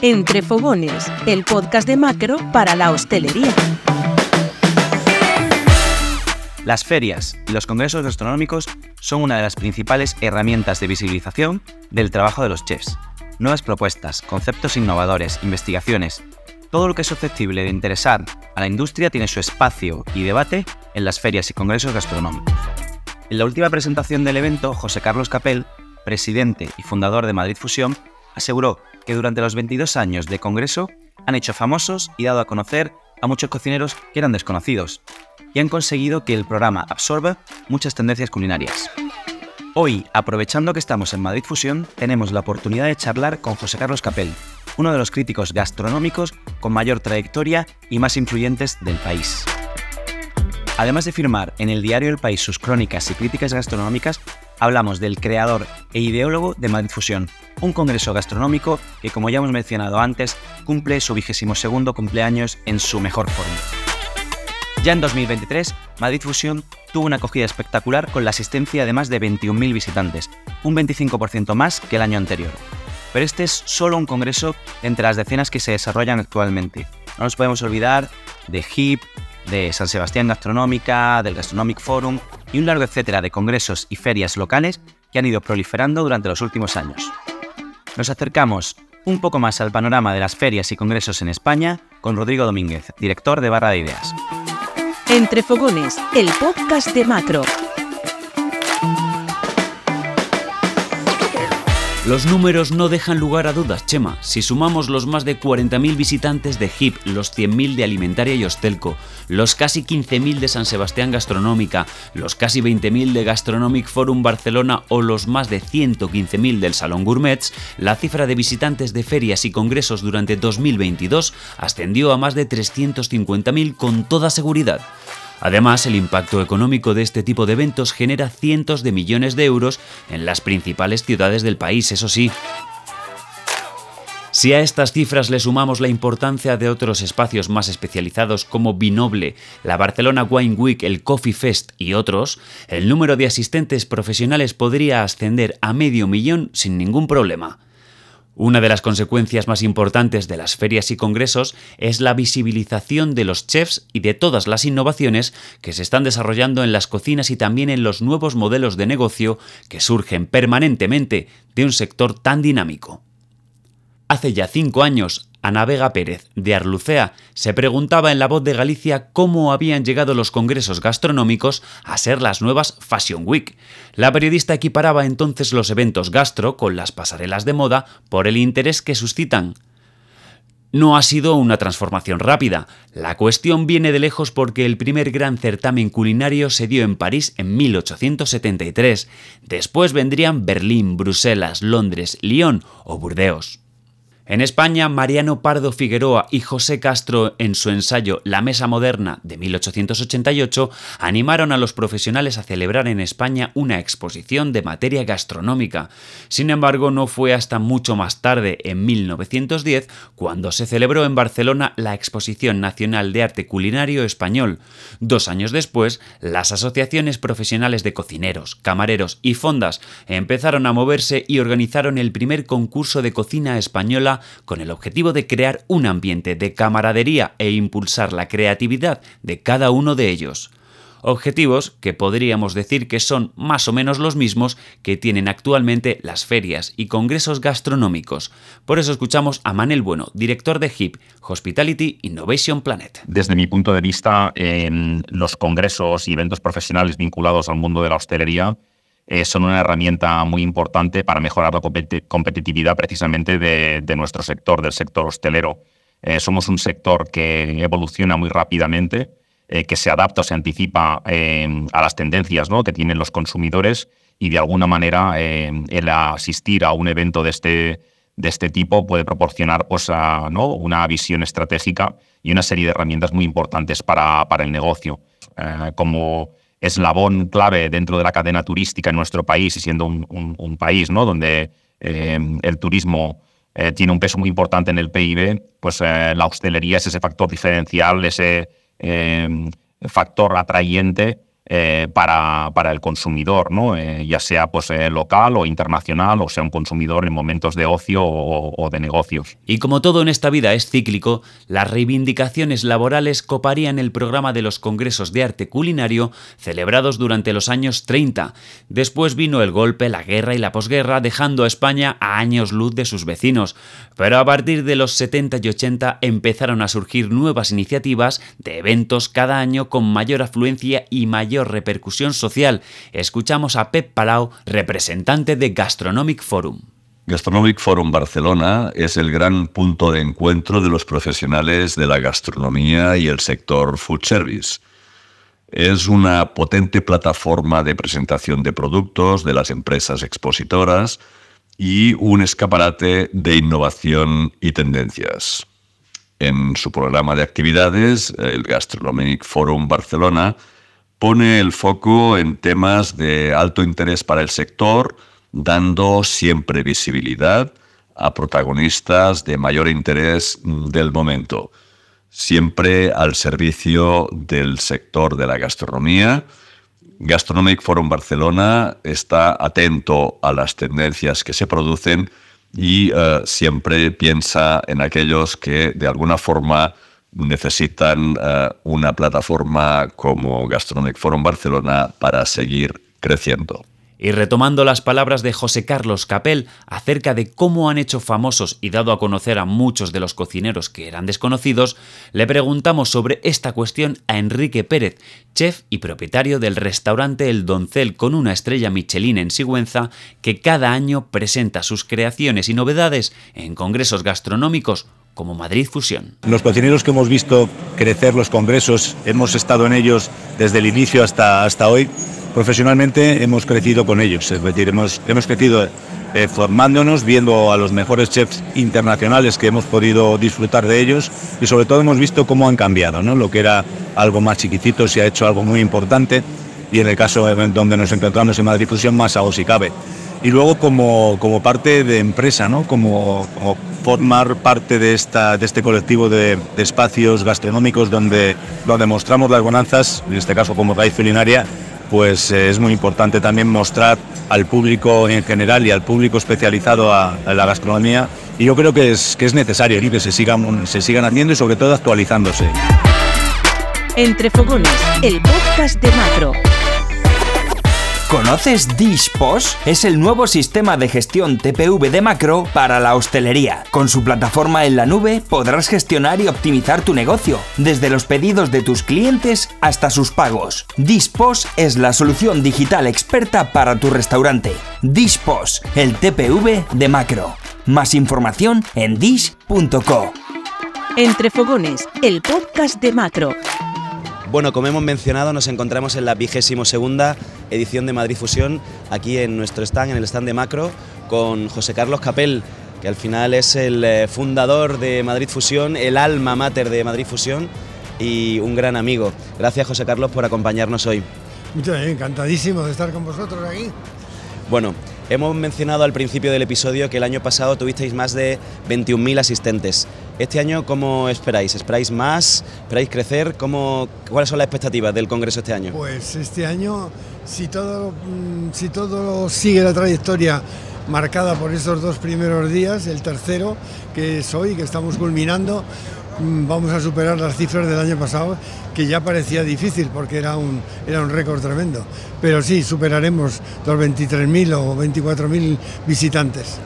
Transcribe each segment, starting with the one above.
Entre Fogones, el podcast de macro para la hostelería. Las ferias y los congresos gastronómicos son una de las principales herramientas de visibilización del trabajo de los chefs. Nuevas propuestas, conceptos innovadores, investigaciones, todo lo que es susceptible de interesar a la industria tiene su espacio y debate en las ferias y congresos gastronómicos. En la última presentación del evento, José Carlos Capel, presidente y fundador de Madrid Fusión, aseguró que durante los 22 años de congreso han hecho famosos y dado a conocer a muchos cocineros que eran desconocidos y han conseguido que el programa absorba muchas tendencias culinarias. Hoy, aprovechando que estamos en Madrid Fusión, tenemos la oportunidad de charlar con José Carlos Capel, uno de los críticos gastronómicos con mayor trayectoria y más influyentes del país. Además de firmar en el diario El País sus crónicas y críticas gastronómicas, hablamos del creador e ideólogo de Madrid Fusión, un congreso gastronómico que, como ya hemos mencionado antes, cumple su vigésimo segundo cumpleaños en su mejor forma. Ya en 2023, Madrid Fusión tuvo una acogida espectacular con la asistencia de más de 21.000 visitantes, un 25% más que el año anterior. Pero este es solo un congreso entre las decenas que se desarrollan actualmente. No nos podemos olvidar de HIP, de San Sebastián Gastronómica, del Gastronomic Forum y un largo etcétera de congresos y ferias locales que han ido proliferando durante los últimos años. Nos acercamos un poco más al panorama de las ferias y congresos en España con Rodrigo Domínguez, director de Barra de Ideas. Entre Fogones, el podcast de Macro. Los números no dejan lugar a dudas, Chema. Si sumamos los más de 40.000 visitantes de HIP, los 100.000 de Alimentaria y Hostelco, los casi 15.000 de San Sebastián Gastronómica, los casi 20.000 de Gastronomic Forum Barcelona o los más de 115.000 del Salón Gourmets, la cifra de visitantes de ferias y congresos durante 2022 ascendió a más de 350.000 con toda seguridad. Además, el impacto económico de este tipo de eventos genera cientos de millones de euros en las principales ciudades del país, eso sí. Si a estas cifras le sumamos la importancia de otros espacios más especializados como Binoble, la Barcelona Wine Week, el Coffee Fest y otros, el número de asistentes profesionales podría ascender a medio millón sin ningún problema. Una de las consecuencias más importantes de las ferias y congresos es la visibilización de los chefs y de todas las innovaciones que se están desarrollando en las cocinas y también en los nuevos modelos de negocio que surgen permanentemente de un sector tan dinámico. Hace ya cinco años, Ana Vega Pérez, de Arlucea, se preguntaba en La Voz de Galicia cómo habían llegado los congresos gastronómicos a ser las nuevas Fashion Week. La periodista equiparaba entonces los eventos gastro con las pasarelas de moda por el interés que suscitan. No ha sido una transformación rápida. La cuestión viene de lejos porque el primer gran certamen culinario se dio en París en 1873. Después vendrían Berlín, Bruselas, Londres, Lyon o Burdeos. En España, Mariano Pardo Figueroa y José Castro, en su ensayo La Mesa Moderna de 1888, animaron a los profesionales a celebrar en España una exposición de materia gastronómica. Sin embargo, no fue hasta mucho más tarde, en 1910, cuando se celebró en Barcelona la Exposición Nacional de Arte Culinario Español. Dos años después, las asociaciones profesionales de cocineros, camareros y fondas empezaron a moverse y organizaron el primer concurso de cocina española con el objetivo de crear un ambiente de camaradería e impulsar la creatividad de cada uno de ellos. Objetivos que podríamos decir que son más o menos los mismos que tienen actualmente las ferias y congresos gastronómicos. Por eso escuchamos a Manel Bueno, director de HIP, Hospitality Innovation Planet. Desde mi punto de vista, en los congresos y eventos profesionales vinculados al mundo de la hostelería eh, son una herramienta muy importante para mejorar la competitividad precisamente de, nuestro sector, del sector hostelero. Eh, somos un sector que evoluciona muy rápidamente, eh, que se adapta o se anticipa a las tendencias que tienen los consumidores y de alguna manera el asistir a un evento de este, de este tipo puede proporcionar pues, ¿no? una visión estratégica y una serie de herramientas muy importantes para, para el negocio. como eslabón clave dentro de la cadena turística en nuestro país y siendo un, país ¿no? donde eh, el turismo eh, tiene un peso muy importante en el PIB, pues eh, la hostelería es ese factor diferencial, ese factor atrayente eh, para, para, el consumidor, ¿no? Eh, ya sea pues, eh, local o internacional, o sea un consumidor en momentos de ocio o, o, de negocios. Y como todo en esta vida es cíclico, las reivindicaciones laborales coparían el programa de los congresos de arte culinario celebrados durante los años 30. Después vino el golpe, la guerra y la posguerra, dejando a España a años luz de sus vecinos. Pero a partir de los 70 y 80 empezaron a surgir nuevas iniciativas de eventos cada año con mayor afluencia y mayor repercusión social. Escuchamos a Pep Palau, representante de Gastronomic Forum. Gastronomic Forum Barcelona es el gran punto de encuentro de los profesionales de la gastronomía y el sector food service. Es una potente plataforma de presentación de productos de las empresas expositoras y un escaparate de innovación y tendencias. En su programa de actividades, el Gastronomic Forum Barcelona pone el foco en temas de alto interés para el sector, dando siempre visibilidad a protagonistas de mayor interés del momento, siempre al servicio del sector de la gastronomía. Gastronomic Forum Barcelona está atento a las tendencias que se producen y uh, siempre piensa en aquellos que de alguna forma necesitan uh, una plataforma como Gastronomic Forum Barcelona para seguir creciendo. Y retomando las palabras de José Carlos Capel acerca de cómo han hecho famosos y dado a conocer a muchos de los cocineros que eran desconocidos, le preguntamos sobre esta cuestión a Enrique Pérez, chef y propietario del restaurante El Doncel con una estrella Michelin en Sigüenza, que cada año presenta sus creaciones y novedades en congresos gastronómicos como Madrid Fusión. Los cocineros que hemos visto crecer los congresos, hemos estado en ellos desde el inicio hasta, hasta hoy, profesionalmente hemos crecido con ellos, es decir, hemos, hemos crecido eh, formándonos, viendo a los mejores chefs internacionales que hemos podido disfrutar de ellos y sobre todo hemos visto cómo han cambiado, ¿no? lo que era algo más chiquitito se ha hecho algo muy importante y en el caso donde nos encontramos en Madrid Fusión más aún si cabe. Y luego como, como parte de empresa, ¿no? como, formar parte de, esta, de este colectivo de, espacios gastronómicos donde, donde mostramos las bonanzas, en este caso como raíz culinaria, pues eh, es muy importante también mostrar al público en general y al público especializado a, la gastronomía. Y yo creo que es, que es necesario ¿sí? que se sigan, se sigan haciendo y sobre todo actualizándose. Entre Fogones, el podcast de Macro. ¿Conoces DishPOS? Es el nuevo sistema de gestión TPV de Macro para la hostelería. Con su plataforma en la nube podrás gestionar y optimizar tu negocio, desde los pedidos de tus clientes hasta sus pagos. DishPOS es la solución digital experta para tu restaurante. DishPOS, el TPV de Macro. Más información en dish.co. Entre Fogones, el podcast de Macro. Bueno, como hemos mencionado, nos encontramos en la vigésimo segunda edición de Madrid Fusión, aquí en nuestro stand, en el stand de Macro, con José Carlos Capel, que al final es el eh, fundador de Madrid Fusión, el alma mater de Madrid Fusión y un gran amigo. Gracias, José Carlos, por acompañarnos hoy. Muchas gracias, encantadísimo de estar con vosotros aquí. Bueno, hemos mencionado al principio del episodio que el año pasado tuvisteis más de 21.000 asistentes. Este año, ¿cómo esperáis? ¿Esperáis más? ¿Esperáis crecer? ¿Cómo, ¿Cuáles son las expectativas del Congreso este año? Pues este año, si todo, si todo sigue la trayectoria marcada por esos dos primeros días, el tercero, que es hoy, que estamos culminando, vamos a superar las cifras del año pasado, que ya parecía difícil porque era un, era un récord tremendo. Pero sí, superaremos los 23.000 o 24.000 visitantes.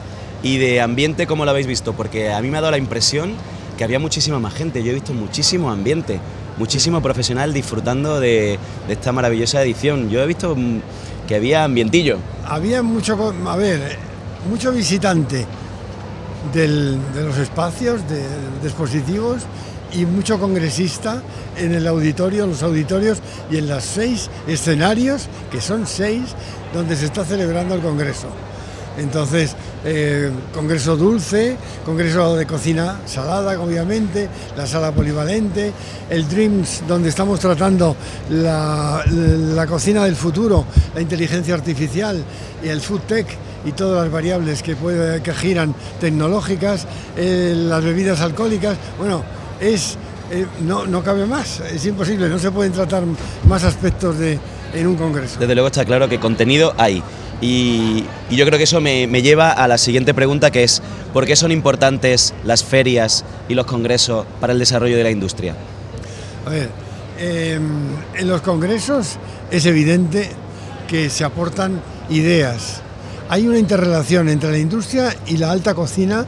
¿Y de ambiente cómo lo habéis visto? Porque a mí me ha dado la impresión que había muchísima más gente. Yo he visto muchísimo ambiente, muchísimo profesional disfrutando de, esta maravillosa edición. Yo he visto que había ambientillo. Había mucho, a ver, mucho visitante del, de los espacios, de, de expositivos y mucho congresista en el auditorio, los auditorios y en los seis escenarios, que son seis, donde se está celebrando el Congreso. Entonces, eh, congreso dulce, congreso de cocina salada, obviamente, la sala polivalente, el Dreams, donde estamos tratando la, cocina del futuro, la inteligencia artificial y el food tech y todas las variables que, puede, que giran tecnológicas, eh, las bebidas alcohólicas, bueno, es, eh, no, no cabe más, es imposible, no se pueden tratar más aspectos de, en un congreso. Desde luego está claro que contenido hay. Y, yo creo que eso me, lleva a la siguiente pregunta que es, ¿por qué son importantes las ferias y los congresos para el desarrollo de la industria? A ver, eh, en los congresos es evidente que se aportan ideas. Hay una interrelación entre la industria y la alta cocina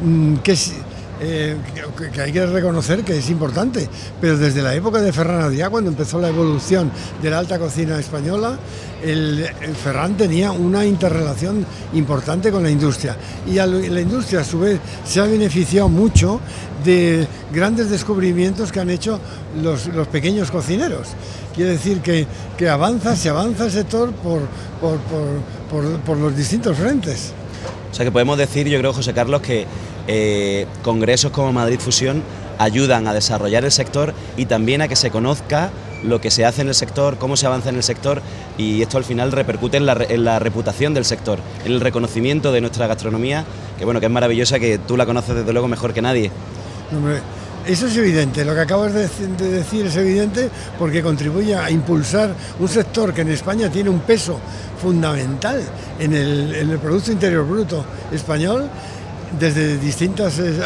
mm, que, es, eh, que- que hay que reconocer que es importante, pero desde la época de Ferran Adrià, cuando empezó la evolución de la alta cocina española, el, el Ferran tenía una interrelación importante con la industria y a la industria a su vez se ha beneficiado mucho de grandes descubrimientos que han hecho los, los pequeños cocineros. Quiere decir que, que avanza, se avanza el sector por, por- por- por los distintos frentes. O sea que podemos decir, yo creo, José Carlos, que eh, congresos como Madrid Fusión ayudan a desarrollar el sector y también a que se conozca lo que se hace en el sector, cómo se avanza en el sector y esto al final repercute en la, reputación del sector, en el reconocimiento de nuestra gastronomía, que bueno, que es maravillosa, que tú la conoces desde luego mejor que nadie. Eso es evidente, lo que acabas de, dec- de decir es evidente porque contribuye a impulsar un sector que en España tiene un peso fundamental en el Producto Interior Bruto español desde distintas eh,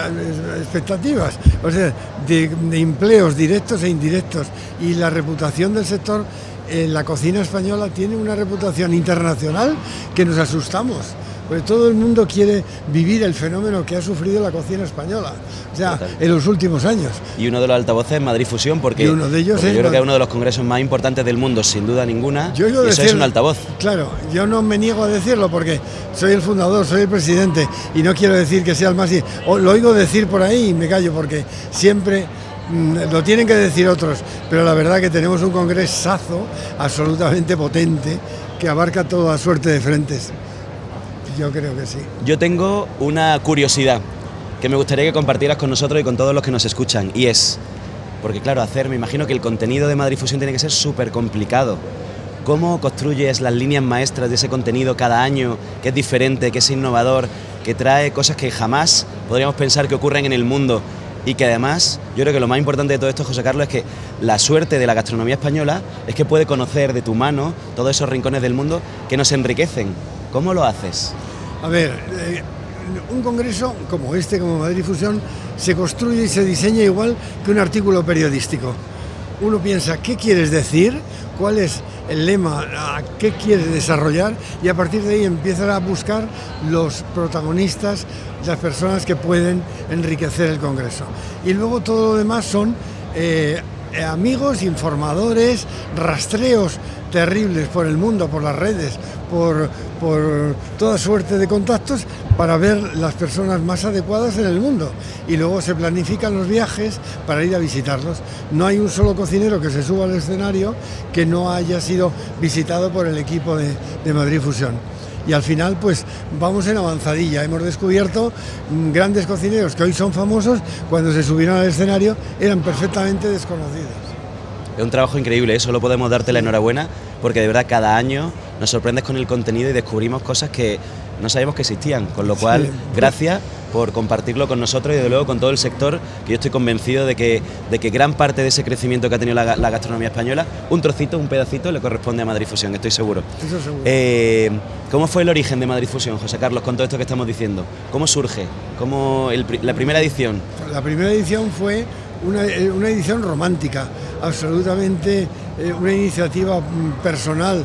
expectativas, o sea, de, empleos directos e indirectos y la reputación del sector en la cocina española tiene una reputación internacional que nos asustamos. Porque todo el mundo quiere vivir el fenómeno que ha sufrido la cocina española, Total. en los últimos años. Y uno de los altavoces es Madrid Fusión, porque, Y uno de ellos es yo creo que es uno de los congresos más importantes del mundo, sin duda ninguna, Yo y eso es un altavoz. Claro, yo no me niego a decirlo porque soy el fundador, soy el presidente y no quiero decir que sea el más... Lo oigo decir por ahí y me callo porque siempre mm, lo tienen que decir otros, pero la verdad que tenemos un congresazo absolutamente potente que abarca toda suerte de frentes. Yo creo que sí. Yo tengo una curiosidad que me gustaría que compartieras con nosotros y con todos los que nos escuchan, y es, porque claro, hacer, me imagino que el contenido de Madrid Fusión tiene que ser súper complicado. ¿Cómo construyes las líneas maestras de ese contenido cada año, que es diferente, que es innovador, que trae cosas que jamás podríamos pensar que ocurren en el mundo? Y que además, yo creo que lo más importante de todo esto, José Carlos, es que la suerte de la gastronomía española es que puede conocer de tu mano todos esos rincones del mundo que nos enriquecen. ¿Cómo lo haces? A ver, eh, un congreso como este, como Madrid Fusión, se construye y se diseña igual que un artículo periodístico. Uno piensa, ¿qué quieres decir? ¿Cuál es el lema? ¿A ¿Qué quieres desarrollar? Y a partir de ahí empiezan a buscar los protagonistas, las personas que pueden enriquecer el congreso. Y luego todo lo demás son eh, amigos, informadores, rastreos terribles por el mundo, por las redes, por, por toda suerte de contactos para ver las personas más adecuadas en el mundo. Y luego se planifican los viajes para ir a visitarlos. No hay un solo cocinero que se suba al escenario que no haya sido visitado por el equipo de, de Madrid Fusión. Y al final, pues vamos en avanzadilla. Hemos descubierto mm, grandes cocineros que hoy son famosos, cuando se subieron al escenario eran perfectamente desconocidos. Es un trabajo increíble, eso lo podemos darte la enhorabuena, porque de verdad cada año nos sorprendes con el contenido y descubrimos cosas que no sabíamos que existían. Con lo cual, Sí. gracias por compartirlo con nosotros y desde luego con todo el sector, que yo estoy convencido de que, de que gran parte de ese crecimiento que ha tenido la, ga- la gastronomía española, un trocito, un pedacito, le corresponde a Madrid Fusión, estoy seguro. Eso seguro. Eh, ¿Cómo fue el origen de Madrid Fusión, José Carlos, con todo esto que estamos diciendo? ¿Cómo surge? ¿Cómo el la primera edición? La primera edición fue una, eh, una edición romántica, absolutamente eh, una iniciativa mm, personal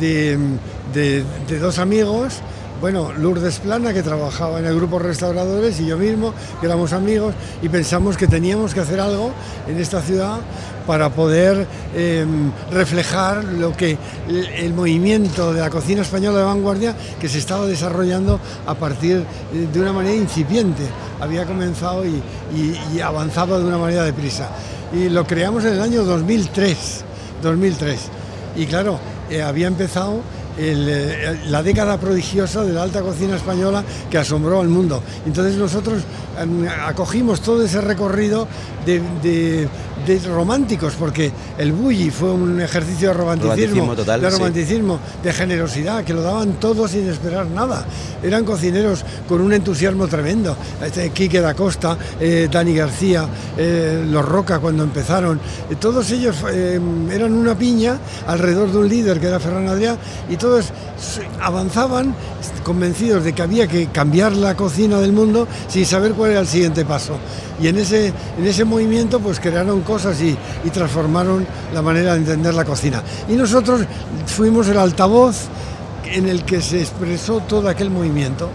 de, mm, de- de dos amigos. Bueno, Lourdes Plana, que trabajaba en el grupo Restauradores, y yo mismo, que éramos amigos, y pensamos que teníamos que hacer algo en esta ciudad para poder eh, reflejar lo que el, movimiento de la cocina española de vanguardia que se estaba desarrollando a partir eh, de una manera incipiente. Había comenzado y, y- y avanzaba de una manera deprisa. Y lo creamos en el año 2003. 2003. Y claro, eh, había empezado eh, la década prodigiosa de la alta cocina española que asombró al mundo. Entonces nosotros em, acogimos todo ese recorrido de- de románticos, porque el bully fue un ejercicio de romanticismo, Romanticismo total, de sí. romanticismo, de generosidad, que lo daban todos sin esperar nada. Eran cocineros con un entusiasmo tremendo. Este, Quique da Costa, eh, Dani García, eh, los Roca cuando empezaron, eh, todos ellos eran una piña alrededor de un líder que era Ferran Adrià y todos avanzaban convencidos de que había que cambiar la cocina del mundo sin saber cuál era el siguiente paso. Y en ese, en ese movimiento pues crearon cosas y, y transformaron la manera de entender la cocina. Y nosotros fuimos el altavoz en el que se expresó todo aquel movimiento.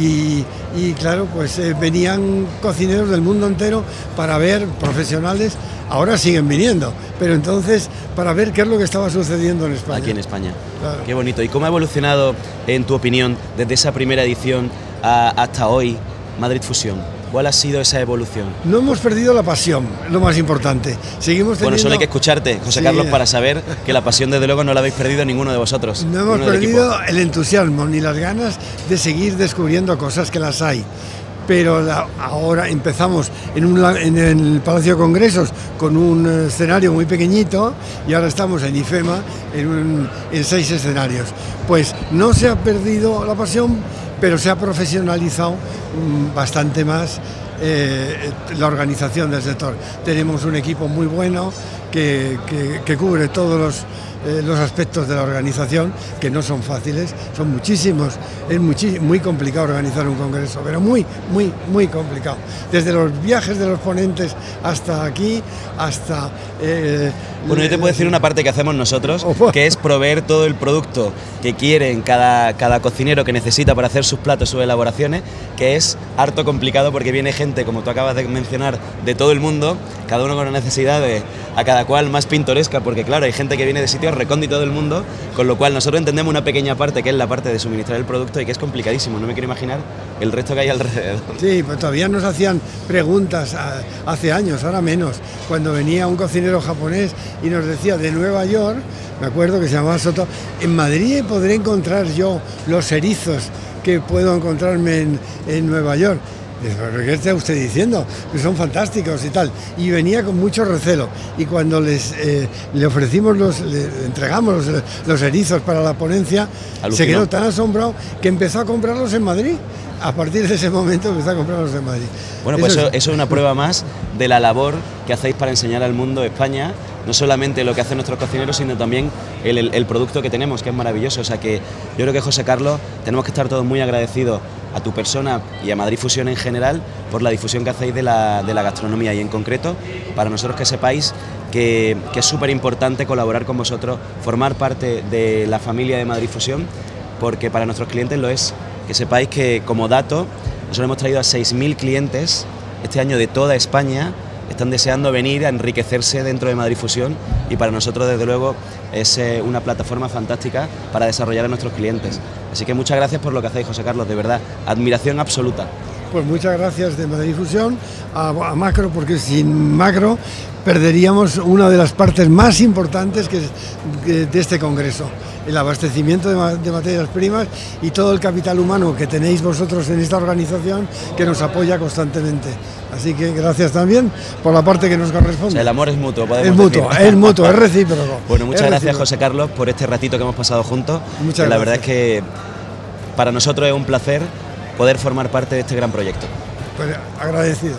Y, y, claro, pues eh, venían cocineros del mundo entero para ver profesionales, ahora siguen viniendo, pero entonces para ver qué es lo que estaba sucediendo en España. Aquí en España. Claro. Qué bonito. ¿Y cómo ha evolucionado, en tu opinión, desde esa primera edición a- hasta hoy Madrid Fusión? ¿Cuál ha sido esa evolución? No hemos perdido la pasión, lo más importante. Seguimos teniendo... Bueno, solo hay que escucharte, José Sí. Carlos, para saber que la pasión, desde luego, no la habéis perdido ninguno de vosotros. No hemos perdido el entusiasmo ni las ganas de seguir descubriendo cosas que las hay. Pero la- ahora empezamos en, un la- en el Palacio de Congresos con un escenario muy pequeñito y ahora estamos en IFEMA en, un- en seis escenarios. Pues no se ha perdido la pasión, pero se ha profesionalizado mm, bastante más eh, la organización del sector. Tenemos un equipo muy bueno que, que- que cubre todos los, eh, los aspectos de la organización, que no son fáciles, son muchísimos. Es muy complicado organizar un congreso, pero muy, muy, muy complicado. Desde los viajes de los ponentes hasta aquí, hasta... eh, Bueno, yo te puedo decir una parte que hacemos nosotros, que es proveer todo el producto que quieren cada, cada cocinero que necesita para hacer sus platos, sus elaboraciones, que es harto complicado porque viene gente, como tú acabas de mencionar, de todo el mundo, cada uno con una necesidad de, a cada cual más pintoresca, porque claro, hay gente que viene de sitios recónditos del mundo, con lo cual nosotros entendemos una pequeña parte que es la parte de suministrar el producto y que es complicadísimo, no me quiero imaginar el resto que hay alrededor. Sí, pues todavía nos hacían preguntas hace años, ahora menos. Cuando venía un cocinero japonés y nos decía de Nueva York, me acuerdo que se llamaba Soto, en Madrid podré encontrar yo los erizos que puedo encontrarme en, en Nueva York. Dice, ¿Pero qué está usted diciendo? Que son fantásticos y tal. Y venía con mucho recelo. Y cuando les, eh, le ofrecimos, los, le entregamos los, los erizos para la ponencia, se quedó tan asombrado que empezó a comprarlos en Madrid. A partir de ese momento empezó a comprarlos en Madrid. Bueno, pues eso, es- eso es una prueba más de la labor que hacéis para enseñar al mundo España, no solamente lo que hacen nuestros cocineros, sino también el, el- el producto que tenemos, que es maravilloso. O sea que yo creo que José Carlos, tenemos que estar todos muy agradecidos a tu persona y a Madrid Fusión en general por la difusión que hacéis de la, de la gastronomía y en concreto para nosotros que sepáis que, que es súper importante colaborar con vosotros, formar parte de la familia de Madrid Fusión, porque para nuestros clientes lo es. Que sepáis que como dato, nosotros hemos traído a 6.000 clientes este año de toda España, están deseando venir a enriquecerse dentro de Madrid Fusión y para nosotros desde luego es eh, una plataforma fantástica para desarrollar a nuestros clientes. Así que muchas gracias por lo que hacéis, José Carlos, de verdad, admiración absoluta. Pues muchas gracias de Madrid Fusión a, a Macro, porque sin Macro perderíamos una de las partes más importantes que de este Congreso, el abastecimiento de, ma- de materias primas y todo el capital humano que tenéis vosotros en esta organización que nos apoya constantemente. Así que gracias también por la parte que nos O corresponde. sea, el amor es mutuo, podemos es mutuo, decir. es mutuo, es recíproco. Bueno, muchas gracias recíproco. José Carlos por este ratito que hemos pasado juntos. Muchas que la verdad es gracias. que para nosotros es un placer poder formar parte de este gran proyecto. Pues agradecido.